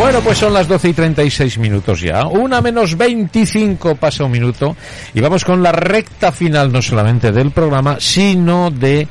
Bueno, pues son las 12 y 36 minutos ya. Una menos 25 pasa un minuto. Y vamos con la recta final no solamente del programa, sino de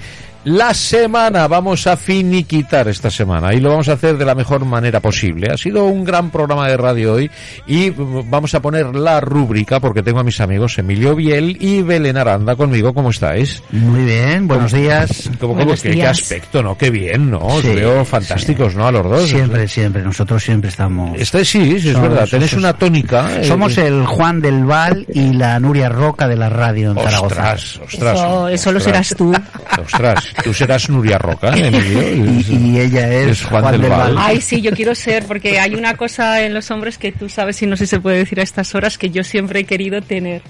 la semana. Vamos a finiquitar esta semana y lo vamos a hacer de la mejor manera posible. Ha sido un gran programa de radio hoy y vamos a poner la rúbrica porque tengo a mis amigos Emilio Biel y Belén Aranda conmigo. ¿Cómo estáis? Muy bien, buenos días. ¿Cómo, cómo, Buenos qué, aspecto, ¿no? Qué bien, ¿no? Os Sí, veo fantásticos, ¿no? A los dos. Siempre, siempre, nosotros siempre estamos... Este sí, sí, es Somos- verdad. Tenéis una tónica. eh, Somos el Juan del Val y la Nuria Roca de la radio en Zaragoza. Ostras, ostras. Eso, eso lo ostras. serás tú. Ostras, tú serás Nuria Roca, ¿eh, Emilio. Y, y ella es, Es Juan del Val. Ay, sí, yo quiero ser, porque hay una cosa en los hombres que tú sabes, y no sé si se puede decir a estas horas, que yo siempre he querido tener.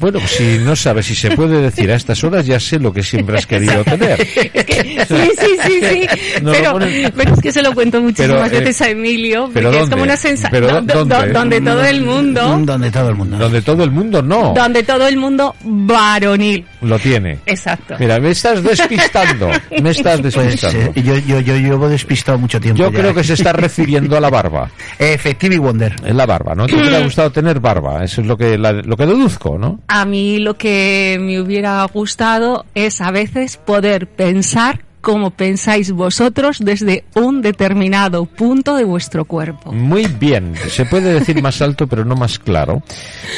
Bueno, si no sabes si se puede decir a estas horas, ya sé lo que siempre has querido tener. Es que, sí, sí, sí, sí. No pero, pero es que se lo cuento muchísimas Pero, eh, veces a Emilio, porque ¿pero es dónde? como una sensación. ¿Pero dónde? donde todo el mundo, Donde todo el mundo. Donde todo el mundo no donde todo el mundo varonil. lo tiene. Exacto. Mira, me estás despistando. Me estás Pues despistando. eh, yo, yo, yo llevo despistado mucho tiempo Yo ya. creo que se está refiriendo a la barba. Efectivo y Wonder. Es la barba, ¿no? ¿Te hubiera gustado tener barba? Eso es lo que, la- lo que deduzco, ¿no? A mí lo que me hubiera gustado es a veces poder pensar como pensáis vosotros desde un determinado punto de vuestro cuerpo. Muy bien. Se puede decir más alto, pero no más claro.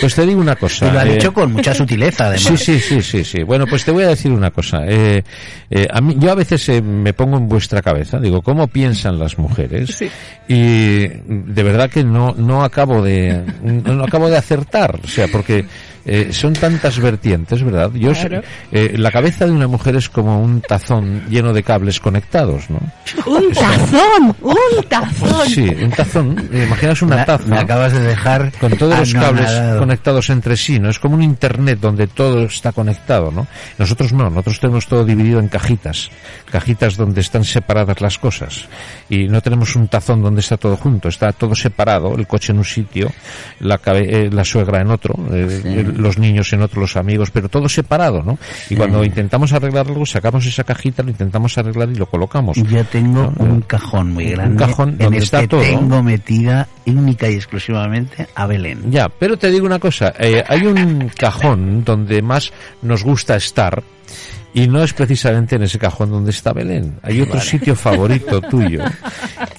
Pues te digo una cosa. Y lo ha eh, dicho con mucha sutileza, además. Sí, sí, sí, sí, sí. Bueno, pues te voy a decir una cosa. Eh, eh, a mí, yo a veces eh, me pongo en vuestra cabeza, digo, ¿cómo piensan las mujeres? Sí. Y de verdad que no, no acabo de, no acabo de acertar, o sea, porque eh, son tantas vertientes, ¿verdad? Yo sé- Claro. eh, la cabeza de una mujer es como un tazón lleno de cables conectados, ¿no? ¡Un tazón! ¡Un tazón! Sí, un tazón. eh, Imaginas una taza. Me acabas de dejar con todos los cables conectados entre sí, ¿no? Es como un internet donde todo está conectado, ¿no? Nosotros no, nosotros tenemos todo dividido en cajitas, cajitas donde están separadas las cosas y no tenemos un tazón donde está todo junto, está todo separado, el coche en un sitio, la, cabe- eh, la suegra en otro, eh, eh, los niños en otro, los amigos, pero todo separado, ¿no? Y cuando intentamos arreglar algo, sacamos esa cajita, lo intentamos arreglar y lo colocamos. Yo tengo No, un cajón muy Un grande cajón en donde el está que todo. tengo metida única y exclusivamente a Belén. Ya, pero te digo una cosa, eh, hay un cajón donde más nos gusta estar y no es precisamente en ese cajón donde está Belén. Hay otro sitio favorito tuyo,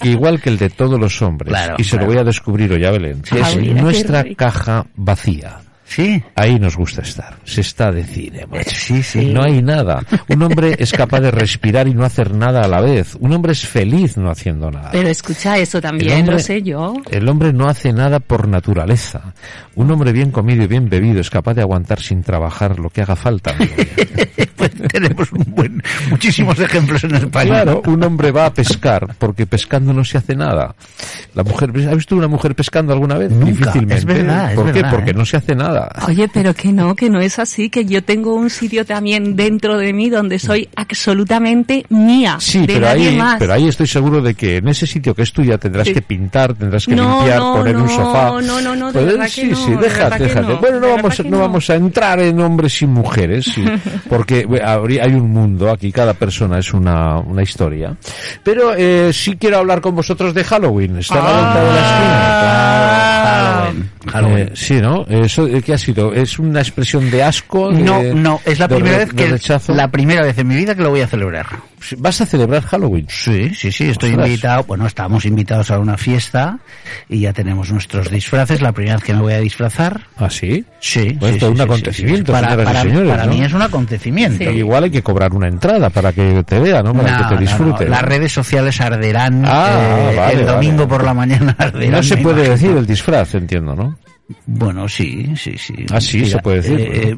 que igual que el de todos los hombres, Claro, y se lo voy a descubrir hoy a Belén, Sí, es nuestra caja vacía. Sí, Ahí nos gusta estar. Se está de cine, macho. sí, sí. No hay nada. Un hombre es capaz de respirar y no hacer nada a la vez. Un hombre es feliz no haciendo nada. Pero escucha, eso también hombre- lo sé yo. El hombre no hace nada por naturaleza. Un hombre bien comido y bien bebido es capaz de aguantar sin trabajar lo que haga falta. Pues tenemos un buen, muchísimos ejemplos en España. Claro, un hombre va a pescar porque pescando no se hace nada. La mujer, ¿has visto una mujer pescando alguna vez? Nunca, Difícilmente. es verdad, es ¿Por qué? verdad, Porque ¿eh? no se hace nada. Oye, pero que no, que no es así, que yo tengo un sitio también dentro de mí donde soy absolutamente mía, Sí, de pero nadie ahí, más. pero ahí estoy seguro de que en ese sitio que es tuya tendrás Sí. que pintar, tendrás que No, limpiar, no, poner un sofá. no, no, no, de Pues, verdad que sí, no, sí, de déjate, bueno, no vamos, no no. vamos a entrar en hombres y mujeres, sí, porque hay un mundo aquí, cada persona es una, una historia. Pero eh, sí quiero hablar con vosotros de Halloween. Está a la vuelta de la esquina. Halloween. Halloween. Eh, sí, ¿no? Eso, eh, ¿Qué ha sido? ¿Es una expresión de asco? de- No, no, es la primera re- vez que rechazo? la primera vez en mi vida que lo voy a celebrar. ¿Vas a celebrar Halloween? Sí, sí, sí, estoy Ostras. invitado, bueno, estamos invitados a una fiesta y ya tenemos nuestros disfraces, la primera vez que me voy a disfrazar. ¿Ah, sí? Sí, Pues sí, todo sí, un acontecimiento. Para, para- señores, para ¿no? mí es un acontecimiento. Igual hay que cobrar una entrada para que te vea, ¿no? Para No, que te disfrute. no, Las redes sociales arderán Ah, eh, vale, el domingo vale. por la mañana arderán. No se puede imagino. decir el disfraz, entiendo, ¿no? Bueno, sí, sí, sí. Ah, sí, se puede decir, eh, eh,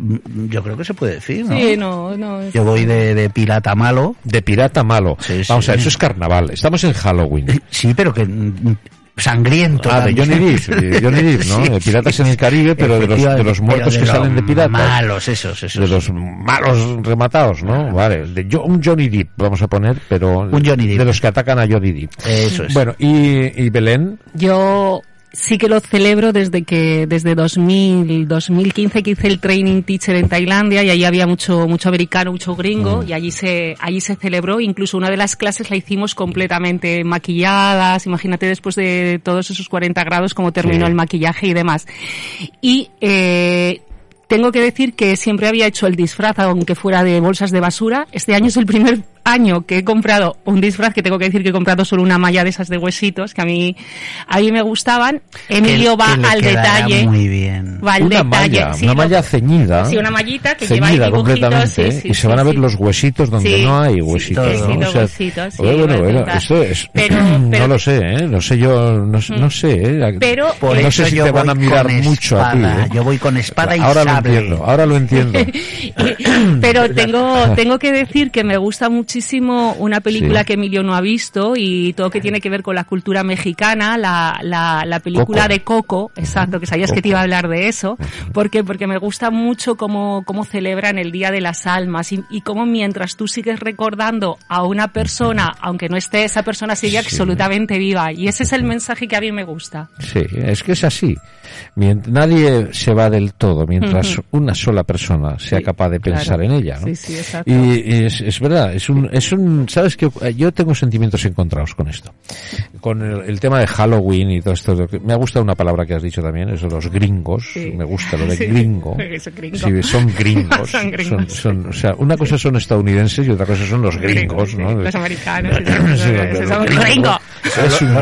yo creo que se puede decir, ¿no? Sí, no, no. es- Yo voy de, de pirata malo. De pirata malo. Sí, Vamos sí. a ver, eso es carnaval. Estamos en Halloween. Sí, pero que mm, sangriento. Ah, de. Johnny Depp, de Johnny Depp, ¿no? Sí, De piratas sí, en el. Caribe, pero de los, de los muertos pero que de salen de los piratas. Malos, esos, esos. De los malos rematados, ¿no? Vale. De un Johnny Depp, vamos a poner, pero... Un Johnny Depp. De los que atacan a Johnny Depp. Eso es. Bueno, y, y Belén, Yo sí que lo celebro desde que desde 2000 2015 que hice el training teacher en Tailandia y allí había mucho mucho americano mucho gringo Mm. y allí se allí se celebró incluso una de las clases la hicimos completamente maquilladas imagínate después de todos esos 40 grados cómo terminó Sí. el maquillaje y demás y eh, tengo que decir que siempre había hecho el disfraz, aunque fuera de bolsas de basura. Este año es el primer año que he comprado un disfraz, que tengo que decir que he comprado solo una malla de esas de huesitos, que a mí, a mí me gustaban. Emilio Que- va que al detalle. Muy bien. Va al una detalle. malla, sí, una malla ceñida. Sí, una mallita que lleva ahí ceñida completamente sí, sí, y se sí, van a ver sí. los huesitos donde Sí, no hay huesitos. sí, ¿no? O sea, huesitos, bueno, bueno, es, Pero- no pero- lo sé, ¿eh? no sé yo, no, sé- no sé, ¿eh? Pero, Por eh, no sé si te van a mirar mucho a ti. espada. ¿eh? Yo voy con espada y ahora sable. lo entiendo, ahora lo entiendo. Pero tengo, tengo que decir que me gusta muchísimo una película Sí. que Emilio no ha visto y todo que tiene que ver con la cultura mexicana, la, la, la película Coco. de Coco, exacto, que sabías que te iba a hablar de eso. ¿Por qué? Porque me gusta mucho cómo, cómo celebran el Día de las Almas y, y cómo mientras tú sigues recordando a una persona, aunque no esté, esa persona sigue Sí. absolutamente viva. Y ese es el mensaje que a mí me gusta. Sí, es que es así. Mient- nadie se va del todo mientras una sola persona sea Sí, capaz de pensar claro. en ella, ¿no? Sí, sí, exacto. Y, y es, es verdad, es un, es un, sabes que yo tengo sentimientos encontrados con esto, con el, el tema de Halloween y todo esto. Me ha gustado una palabra que has dicho también, eso de los gringos. Sí. Me gusta lo de Sí. gringo. Eso, gringo. Sí, son gringos. Son gringos. son- o sea, una cosa son estadounidenses y otra cosa son los gringos, ¿no? Los americanos.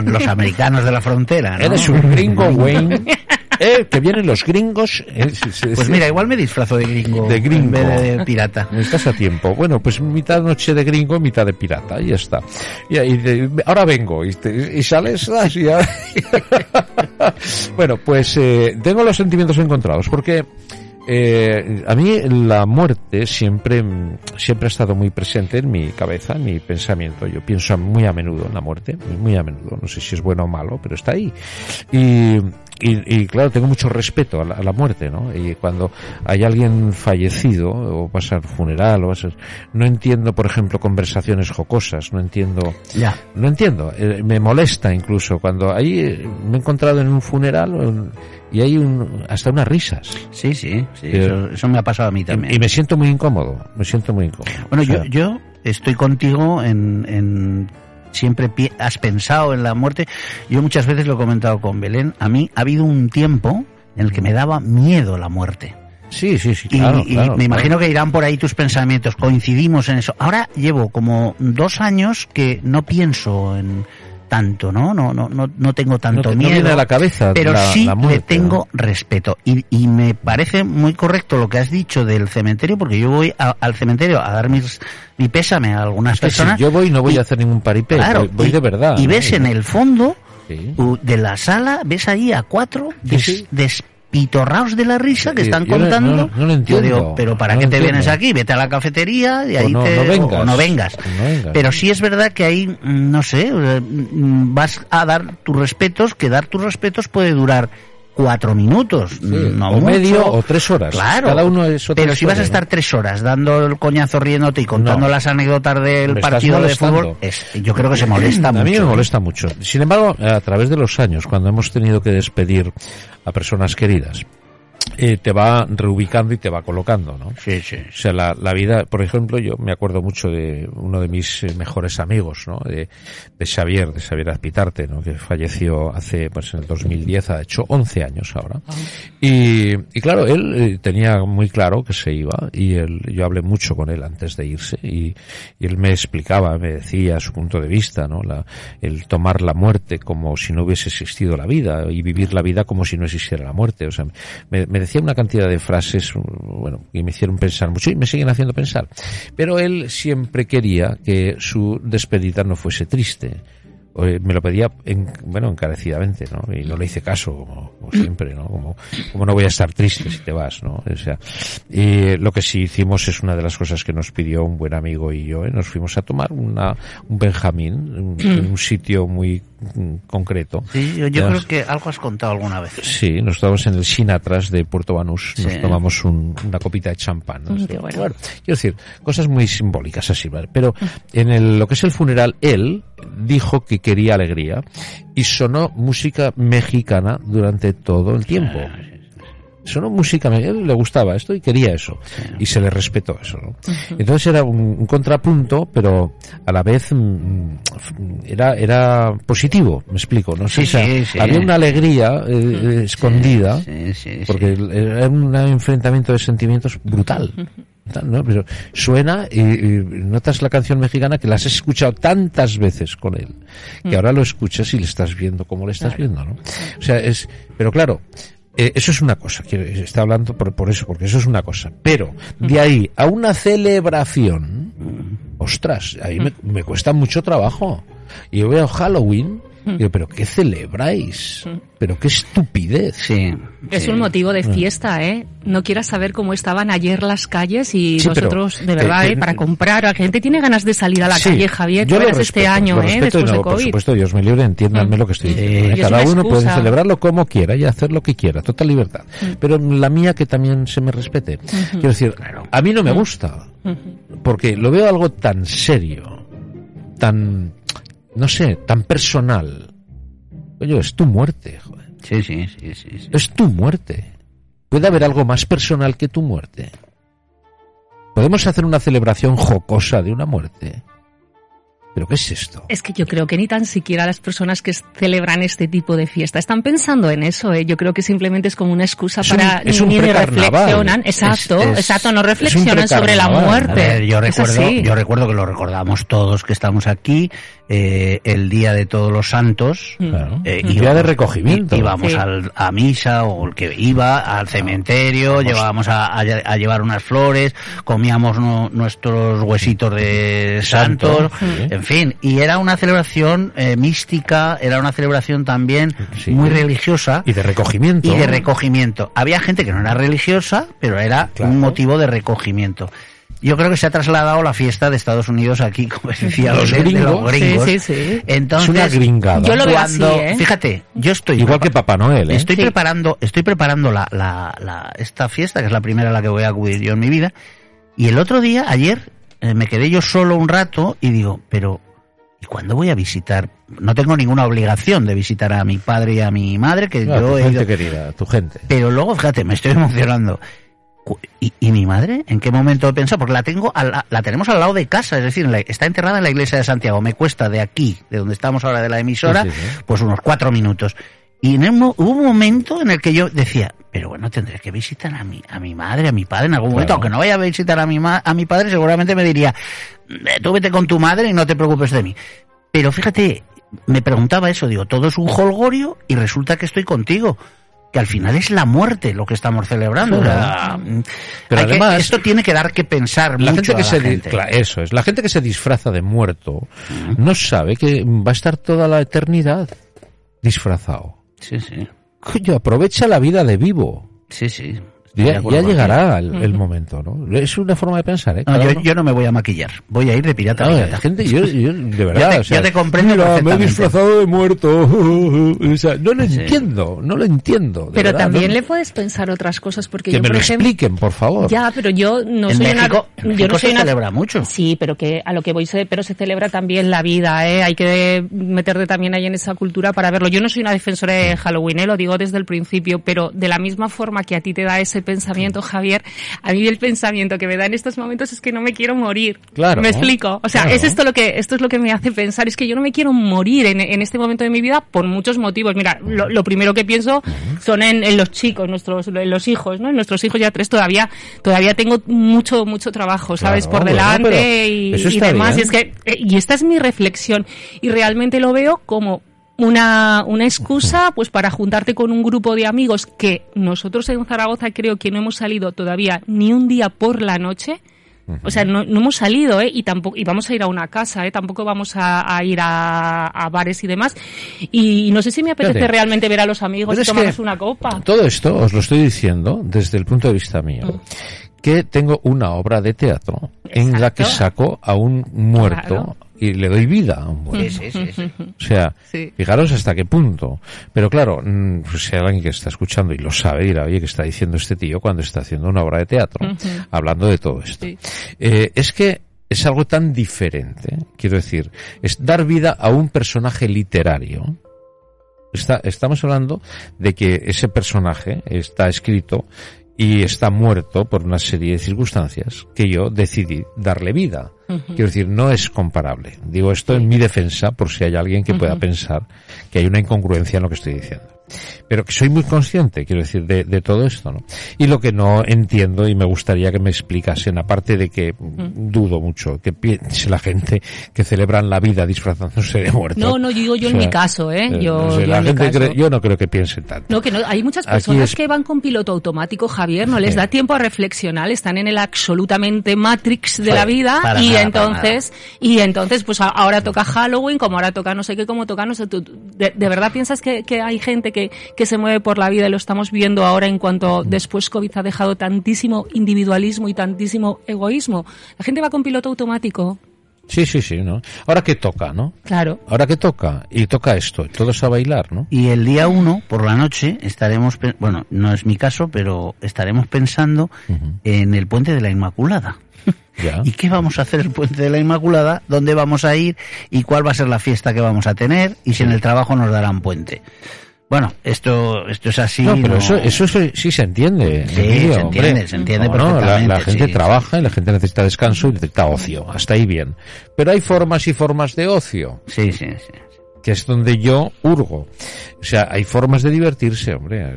Los americanos de la frontera, ¿no? Eres un gringo, Wayne. Eh, que vienen los gringos. eh, sí, sí, Pues sí. mira, igual me disfrazo de gringo. De gringo. En vez de pirata. Estás a tiempo. Bueno, pues mitad noche de gringo, mitad de pirata, y ya está. Y, ahí de- ahora vengo, y, te- y sales así. ya. bueno, pues eh, tengo los sentimientos encontrados, porque eh, a mí la muerte siempre, siempre ha estado muy presente en mi cabeza, en mi pensamiento. Yo pienso muy a menudo en la muerte, muy a menudo. No sé si es bueno o malo, pero está ahí. Y, y, y, claro, tengo mucho respeto a la, a la muerte, ¿no? Y cuando hay alguien fallecido, o vas al funeral, o vas a- no entiendo, por ejemplo, conversaciones jocosas, no entiendo, Ya. no entiendo, eh, me molesta incluso cuando ahí eh, me he encontrado en un funeral en- y hay un, hasta unas risas. Sí, sí, sí, Eh, eso, eso me ha pasado a mí también. Y, y me siento muy incómodo, me siento muy incómodo. Bueno, O sea, yo, yo estoy contigo en, en siempre has pensado en la muerte. Yo muchas veces lo he comentado con Belén. A mí ha habido un tiempo en el que me daba miedo la muerte. Sí, sí, sí, Y, claro, y claro, me imagino claro. que irán por ahí tus pensamientos. Coincidimos en eso. Ahora llevo como dos años que no pienso en tanto, ¿no? No, no, no, no tengo tanto no miedo. viene a la cabeza pero la, sí la muerte, le tengo ¿no? respeto. Y, y me parece muy correcto lo que has dicho del cementerio, porque yo voy a- al cementerio a dar mis, mi pésame a algunas si personas. yo voy no voy y- a hacer ningún paripé, claro, voy, voy y, de verdad. Y ves en el fondo Sí. de la sala, ves allí a cuatro Sí, des- sí. Despitorraos de la risa que están yo contando. no- no lo Yo digo, pero ¿para no qué te entiendo. vienes aquí? Vete a la cafetería y ahí no- te, vengas. o no vengas. Vengas. Pero sí es verdad que ahí, mm, no sé, eh, mm, vas a dar tus respetos, que dar tus respetos puede durar cuatro minutos, Sí, no o mucho. medio o tres horas. Claro. Cada uno es otra Pero si vas a estar ¿no? tres horas dando el coñazo riéndote y contando No. las anécdotas del Me partido de fútbol, es, yo creo que se molesta A mucho. mí me ¿eh? molesta mucho. Sin embargo, a través de los años, cuando hemos tenido que despedir a personas queridas, eh, te va reubicando y te va colocando, ¿no? Sí, sí. O sea, la, la vida, por ejemplo, yo me acuerdo mucho de uno de mis eh, mejores amigos, ¿no? De, de Xavier, de Xavier Azpitarte, ¿no? Que falleció hace, pues en el 2010, ha hecho 11 años ahora. Y, y claro, él eh, tenía muy claro que se iba y él, yo hablé mucho con él antes de irse y, y él me explicaba, me decía su punto de vista, ¿no? La, el tomar la muerte como si no hubiese existido la vida y vivir la vida como si no existiera la muerte. O sea, me, me decía una cantidad de frases, bueno, que me hicieron pensar mucho y me siguen haciendo pensar. Pero él siempre quería que su despedida no fuese triste. Eh, Me lo pedía, en, bueno, encarecidamente, ¿no? Y no le hice caso, como, como siempre, ¿no? Como, como no voy a estar triste si te vas, ¿no? O sea, y lo que sí hicimos es una de las cosas que nos pidió un buen amigo y yo, ¿eh? Nos fuimos a tomar una, un Benjamín, un- en un sitio muy mm, concreto. Sí, yo, yo Además, creo que algo has contado alguna vez. Sí, nos estábamos en el Sinatras de Puerto Banús, nos Sí. tomamos un- una copita de champán. ¿no? Mm, qué bueno. quiero decir, cosas muy simbólicas así, ¿vale? Pero en el, lo que es el funeral, él dijo que quería alegría y sonó música mexicana durante todo el tiempo. Sonó música, me- él le gustaba esto y quería eso. Y se le respetó eso, ¿no? Entonces era un, un contrapunto, pero a la vez mm, era, era positivo, me explico, ¿no? Sí, O sea, sí, sí. Había una alegría eh, escondida, Sí, sí, sí. porque era un enfrentamiento de sentimientos brutal. ¿No? Pero suena y, y notas la canción mexicana que la has escuchado tantas veces con él, que ahora lo escuchas y le estás viendo como le estás viendo, ¿no? O sea, es, pero claro, eh, eso es una cosa, quiero- está hablando por, por eso, porque eso es una cosa. Pero de ahí a una celebración, ostras, ahí me, me cuesta mucho trabajo. Y yo veo Halloween, digo, pero ¿qué celebráis? Pero qué estupidez. Sí. Es sí. un motivo de fiesta, ¿eh? No quieras saber cómo estaban ayer las calles y Sí, pero, nosotros, de verdad, eh, ¿eh? Para comprar. La gente tiene ganas de salir a la Sí, calle, Javier. yo lo este respeto, año, lo ¿eh? Después no, de Por COVID. supuesto, Dios me libre, entiéndanme Mm. lo que estoy Mm. diciendo. ¿eh? Cada uno puede celebrarlo como quiera y hacer lo que quiera, total libertad. Mm. Pero la mía que también se me respete. Quiero decir, a mí no Mm. me gusta, porque lo veo algo tan serio, tan, no sé, tan personal. Oye, es tu muerte, joder. Sí, sí, sí, sí, sí. Es tu muerte. ¿Puede haber algo más personal que tu muerte? ¿Podemos hacer una celebración jocosa de una muerte? ¿Pero qué es esto? Es que yo creo que ni tan siquiera las personas que celebran este tipo de fiesta están pensando en eso. ¿eh? Yo creo que simplemente es como una excusa Es un- para es un ni reflexionan. Exacto, Es- es- exacto, no reflexionan sobre la muerte. ver, yo recuerdo, yo recuerdo que lo recordamos todos que estamos aquí, eh, el día de todos los santos. Mm. Claro. eh, Un día de recogimiento. Íbamos Sí. al- a misa o el que iba al cementerio, llevábamos a, a lle- a llevar unas flores, comíamos no- nuestros huesitos de Santo, santos, sí. en fin, y era una celebración eh, mística, era una celebración también Sí. muy religiosa Y de recogimiento. y de recogimiento. Había gente que no era religiosa, pero era Claro. un motivo de recogimiento. Yo creo que se ha trasladado la fiesta de Estados Unidos aquí, como decía, Los de- de gringos. los gringos. Sí, sí, sí. Entonces, es una gringada. Yo lo veo cuando- así, ¿eh? Fíjate, yo estoy Igual que Papá Noel, ¿eh? Estoy Sí. preparando, estoy preparando la, la, la- esta fiesta, que es la primera a la que voy a acudir yo en mi vida. Y el otro día, ayer, eh, me quedé yo solo un rato y digo, pero ¿y cuándo voy a visitar? No tengo ninguna obligación de visitar a mi padre y a mi madre, que Claro, yo tu he gente ido. querida, tu gente. Pero luego, fíjate, me estoy emocionando. ¿Y, y mi madre? ¿En qué momento he pensado? Porque la tengo, al- la, la tenemos al lado de casa, es decir, está enterrada en la iglesia de Santiago. Me cuesta de aquí, de donde estamos ahora de la emisora, Sí, sí, sí. pues unos cuatro minutos. Y en un hubo un momento en el que yo decía, pero bueno, tendré que visitar a mi, a mi madre, a mi padre en algún momento. Aunque no vaya a visitar a mi, ma- a mi padre, seguramente me diría, "Eh, tú vete con tu madre y no te preocupes de mí. Pero fíjate, me preguntaba eso, digo, todo es un holgorio y resulta que estoy contigo. Que al final es la muerte lo que estamos celebrando. Claro. Pero que- además- esto tiene que dar que pensar La mucho gente que a se la gente. eso es, la gente que se disfraza de muerto no sabe que va a estar toda la eternidad disfrazado. Sí, sí. Coño, aprovecha la vida de vivo. Sí, sí. Ya, llegará el, el momento, ¿no? Es una forma de pensar, ¿eh? No, yo, yo no me voy a maquillar. Voy a ir de pirata. a No, pirata. la gente, yo, yo, de verdad, te- o sea, yo te comprendo mira, me he disfrazado de muerto. O sea, no lo Sí. entiendo, no lo entiendo. de Pero verdad, también no- le puedes pensar otras cosas porque que yo, me por lo ejemplo, expliquen, por favor. Ya, pero yo no en soy México, una. en yo no soy se una. celebra mucho. Sí, pero que a lo que voy, se- pero se celebra también la vida, ¿eh? Hay que meterte también ahí en esa cultura para verlo. Yo no soy una defensora de Halloween, ¿eh? Lo digo desde el principio, pero de la misma forma que a ti te da ese pensamiento, Javier, a mí el pensamiento que me da en estos momentos es que no me quiero morir. Claro. ¿Me explico? O sea, Claro. es esto lo que, esto es lo que me hace pensar, es que yo no me quiero morir en, en este momento de mi vida por muchos motivos. Mira, lo, lo primero que pienso son en, en los chicos, nuestros, en los hijos, ¿no? En nuestros hijos ya tres todavía, todavía tengo mucho, mucho trabajo, ¿sabes? Claro, por delante y, y demás. Y es que, eh, y esta es mi reflexión. Y realmente lo veo como una, una excusa pues para juntarte con un grupo de amigos que nosotros en Zaragoza creo que no hemos salido todavía ni un día por la noche. O sea, no, no hemos salido, ¿eh? Y tampoco, y vamos a ir a una casa, ¿eh? Tampoco vamos a, a ir a, a bares y demás. Y no sé si me apetece Fíjate. realmente ver a los amigos Pero y tomarnos una copa. Todo esto os lo estoy diciendo desde el punto de vista mío, Mm. que tengo una obra de teatro en la que saco a un muerto Claro. Y le doy vida a un muerto. Sí, sí, sí, sí. O sea, Sí. fijaros hasta qué punto. Pero claro, mm, pues si hay alguien que está escuchando y lo sabe, dirá, oye, ¿qué está diciendo este tío cuando está haciendo una obra de teatro? Hablando de todo esto. Sí. Eh, es que es algo tan diferente, quiero decir, es dar vida a un personaje literario. Está, estamos hablando de que ese personaje está escrito y está muerto por una serie de circunstancias que yo decidí darle vida. Quiero decir, no es comparable. Digo esto en mi defensa por si hay alguien que pueda pensar que hay una incongruencia en lo que estoy diciendo. Pero que soy muy consciente, quiero decir, de, de todo esto, ¿no? Y lo que no entiendo y me gustaría que me explicasen, aparte de que dudo mucho que piense la gente que celebran la vida disfrazándose de muerto. No, no, yo digo yo O en mi caso, ¿eh? eh, Yo, no sé, yo la en mi gente caso. cree- yo no creo que piensen tanto. No, que no, hay muchas personas es- que van con piloto automático, Javier, no les da tiempo a reflexionar, están en el absolutamente Matrix de Sí, la vida para y nada, entonces, y entonces, pues ahora toca Halloween, como ahora toca no sé qué, como toca no sé, tú, de, de verdad piensas que, que hay gente que, que se mueve por la vida y lo estamos viendo ahora en cuanto después COVID ha dejado tantísimo individualismo y tantísimo egoísmo. La gente va con piloto automático, Sí, sí, sí, ¿no? Ahora que toca, ¿no? claro. Ahora que toca, y toca esto, todos a bailar, ¿no? Y el día uno, por la noche, estaremos, bueno, no es mi caso, pero estaremos pensando en el puente de la Inmaculada. Ya. ¿Y qué vamos a hacer el puente de la Inmaculada? ¿Dónde vamos a ir? ¿Y cuál va a ser la fiesta que vamos a tener? Y si en el trabajo nos darán puente. Bueno, esto, esto es así. No, pero no- eso, eso sí, se entiende. Sí, Emilio, se entiende, hombre. se entiende No, no, la- la, perfectamente, gente sí, trabaja y la gente necesita descanso y necesita ocio. Hasta ahí bien. Pero hay formas y formas de ocio, Sí, sí, sí. Que es donde yo hurgo. O sea, hay formas de divertirse, hombre.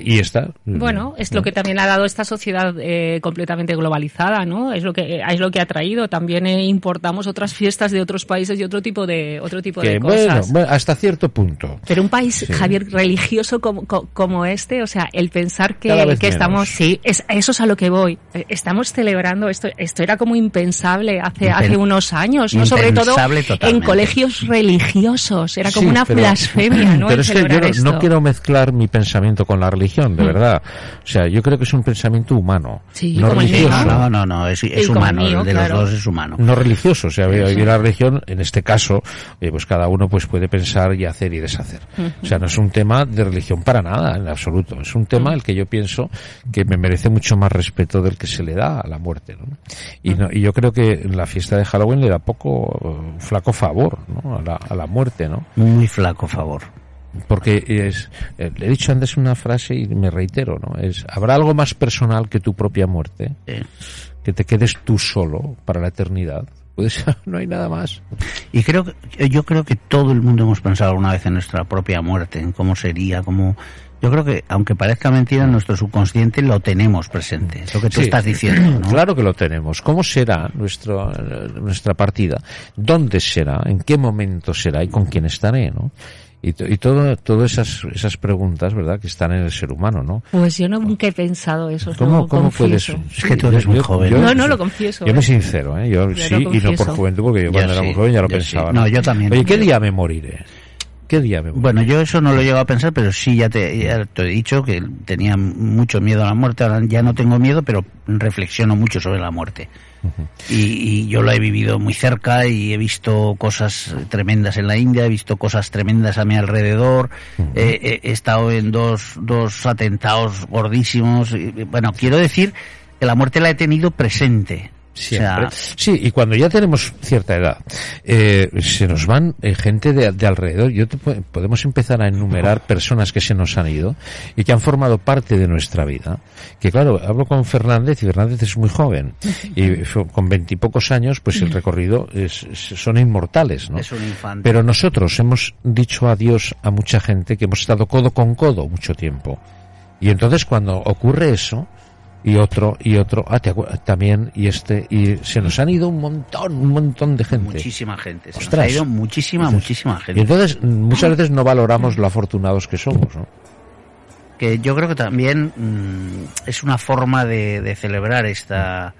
Y esta. Bueno, es lo que también ha dado esta sociedad eh, completamente globalizada, ¿no? Es lo que es lo que ha traído. También eh, importamos otras fiestas de otros países y otro tipo de otro tipo Que, de cosas. bueno, hasta cierto punto. Pero un país, Javier, religioso como, co- como este, o sea, el pensar que, que estamos, sí, es, eso es a lo que voy. Eh, Estamos celebrando esto, esto era como impensable hace, hace unos años, ¿no? Sobre todo en colegios religiosos. Era como Sí, una pero- blasfemia, ¿no? Pero es que yo no, esto. no quiero mezclar mi pensamiento con la religión, de verdad. O sea, yo creo que es un pensamiento humano, Sí, no religioso. No, no, no, es, es humano, el mío, de claro. los dos es humano. no religioso, o sea, y la religión, en este caso, eh, pues cada uno pues puede pensar y hacer y deshacer. O sea, no es un tema de religión para nada, en absoluto. Es un tema el que yo pienso que me merece mucho más respeto del que se le da a la muerte, ¿no? Y, no- y yo creo que la fiesta de Halloween le da poco eh, flaco favor, ¿no? A la, a la muerte, ¿no? Muy flaco favor. Porque es, eh, le he dicho antes una frase y me reitero, ¿no? Es, habrá algo más personal que tu propia muerte, Sí. que te quedes tú solo para la eternidad. Pues no hay nada más. Y creo que, yo creo que todo el mundo hemos pensado alguna vez en nuestra propia muerte, en cómo sería, cómo... Yo creo que, aunque parezca mentira, en nuestro subconsciente lo tenemos presente. Es lo que tú Sí. estás diciendo, ¿no? Claro que lo tenemos. ¿Cómo será nuestro, eh, nuestra partida? ¿Dónde será? ¿En qué momento será? ¿Y con quién estaré? ¿no? Y, to- y todo, todas esas, esas preguntas, ¿verdad?, que están en el ser humano, ¿no? Pues yo nunca he pensado eso. ¿Cómo, lo cómo puedes? Es que tú eres muy joven. No, no, lo confieso, Yo ¿eh? me sincero, ¿eh? Yo Yo sí, y no por juventud, porque yo Yo cuando era muy joven ya lo yo sí. pensaba. No, yo también. Oye, ¿qué día me moriré? ¿Qué día me moriré? Bueno, yo eso no lo he llegado a pensar, pero sí ya te, ya te he dicho que tenía mucho miedo a la muerte. Ahora ya no tengo miedo, pero reflexiono mucho sobre la muerte. y, y yo lo he vivido muy cerca y he visto cosas tremendas en la India, he visto cosas tremendas a mi alrededor. Eh, he, he estado en dos, dos atentados gordísimos. y, bueno, quiero decir que la muerte la he tenido presente. Siempre. O sea, sí, y cuando ya tenemos cierta edad, eh, se nos van eh, gente de, de alrededor. Yo te podemos empezar a enumerar personas que se nos han ido y que han formado parte de nuestra vida. Que claro, hablo con Fernández y Fernández es muy joven y con veintipocos años, pues el recorrido es, es- son inmortales, ¿no? es un infante. Pero nosotros hemos dicho adiós a mucha gente que hemos estado codo con codo mucho tiempo. Y entonces cuando ocurre eso, y otro, y otro, ah, te también, y este, y se nos han ido un montón, un montón de gente. Muchísima gente. Se nos ha ido muchísima, muchísima Y gente. entonces mm, muchas veces no valoramos lo afortunados que somos, ¿no? que yo creo que también mm, es una forma de, de celebrar esta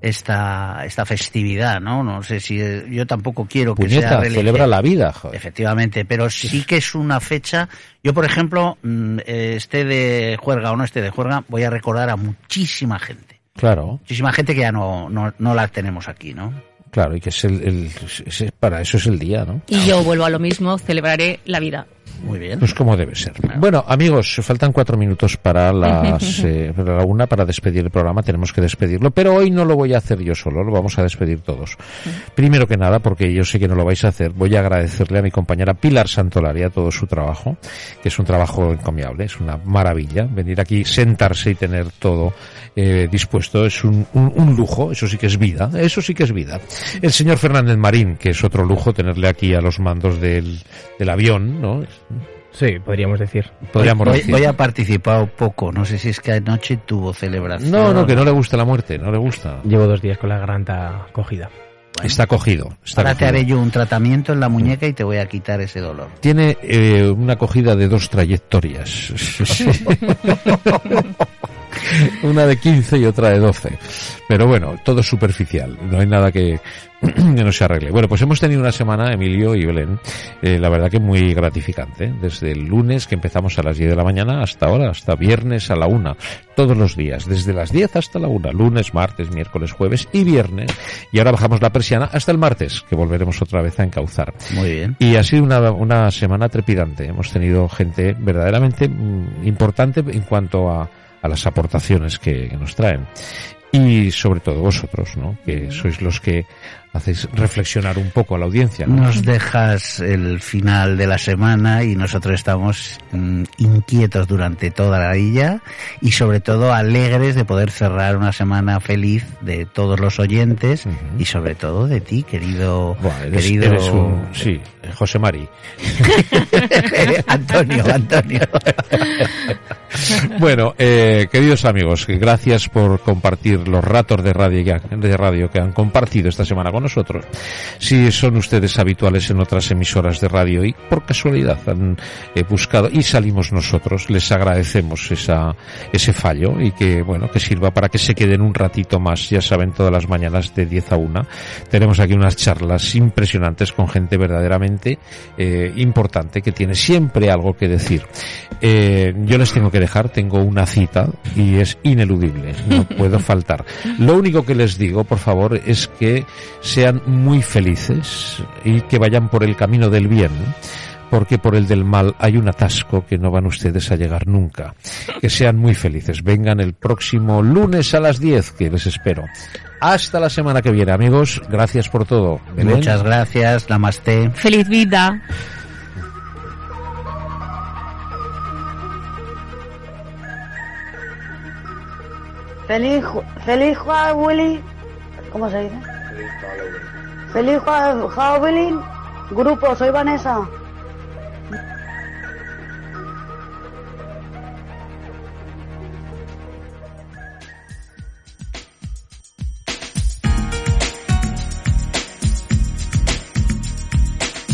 esta esta festividad, ¿no? No sé si eh, yo tampoco quiero que sea Puñeta, religiosa. celebra la vida, joder. Efectivamente, pero sí que es una fecha. Yo, por ejemplo, mm, eh, esté de juerga o no esté de juerga, voy a recordar a muchísima gente. Claro. Muchísima gente que ya no, no, no la tenemos aquí, ¿no? claro, y que es el, el- es- para eso es el día, ¿no? Y yo vuelvo a lo mismo, celebraré la vida. Muy bien. Pues como debe ser. Bueno, amigos, faltan cuatro minutos para las eh, para la una para despedir el programa. Tenemos que despedirlo, pero hoy no lo voy a hacer yo solo, lo vamos a despedir todos. Primero que nada, porque yo sé que no lo vais a hacer, voy a agradecerle a mi compañera Pilar Santolaria todo su trabajo, que es un trabajo encomiable, es una maravilla. Venir aquí, sentarse y tener todo eh, dispuesto es un, un- un lujo, eso sí que es vida, eso sí que es vida. El señor Fernández Marín, que es otro lujo tenerle aquí a los mandos del, del avión, ¿no? Sí, podríamos decir. Podríamos hoy, decir. hoy ha participado poco. No sé si es que anoche tuvo celebración. No, no, que no le gusta la muerte, no le gusta. Llevo dos días con la garganta cogida. Está cogido. Está Ahora te cogido. haré yo un tratamiento en la muñeca y te voy a quitar ese dolor. Tiene eh, una acogida de dos trayectorias. una de 15 y otra de 12. Pero bueno, todo es superficial. No hay nada que, que no se arregle. Bueno, pues hemos tenido una semana, Emilio y Belén, eh, la verdad que muy gratificante. Desde el lunes que empezamos a las 10 de la mañana hasta ahora, hasta viernes a la una. Todos los días, desde las 10 hasta la una. Lunes, martes, miércoles, jueves y viernes. Y ahora bajamos la persiana hasta el martes, que volveremos otra vez a encauzar. Muy bien. Y ha sido una, una semana trepidante. Hemos tenido gente verdaderamente mm, importante en cuanto a, a las aportaciones que, que nos traen. Y sobre todo vosotros, ¿no? Que sois los que hacéis reflexionar un poco a la audiencia, ¿no? Nos dejas el final de la semana y nosotros estamos mm, inquietos durante toda la illa y sobre todo alegres de poder cerrar una semana feliz de todos los oyentes y sobre todo de ti, querido, Buah, eres, querido eres un, sí, José Mari. Antonio, Antonio. Bueno, eh, queridos amigos, gracias por compartir los ratos de radio, que de radio que han compartido esta semana con nosotros. Si son ustedes habituales en otras emisoras de radio y por casualidad han eh, buscado y salimos nosotros, les agradecemos esa, ese fallo y que, bueno, que sirva para que se queden un ratito más. Ya saben, todas las mañanas de 10 a 1 tenemos aquí unas charlas impresionantes con gente verdaderamente eh, importante que tiene siempre algo que decir. Eh, yo les tengo que dejar, tengo una cita y es ineludible, no puedo faltar. Lo único que les digo, por favor, es que sean muy felices y que vayan por el camino del bien porque por el del mal hay un atasco que no van ustedes a llegar nunca. Que sean muy felices. Vengan el próximo lunes a las 10, que les espero. Hasta la semana que viene, amigos. Gracias por todo. Belén. Muchas gracias, namaste. ¡Feliz vida! Feliz, feliz Halloween. ¿Cómo se dice? Feliz Halloween. Grupo, soy Vanessa.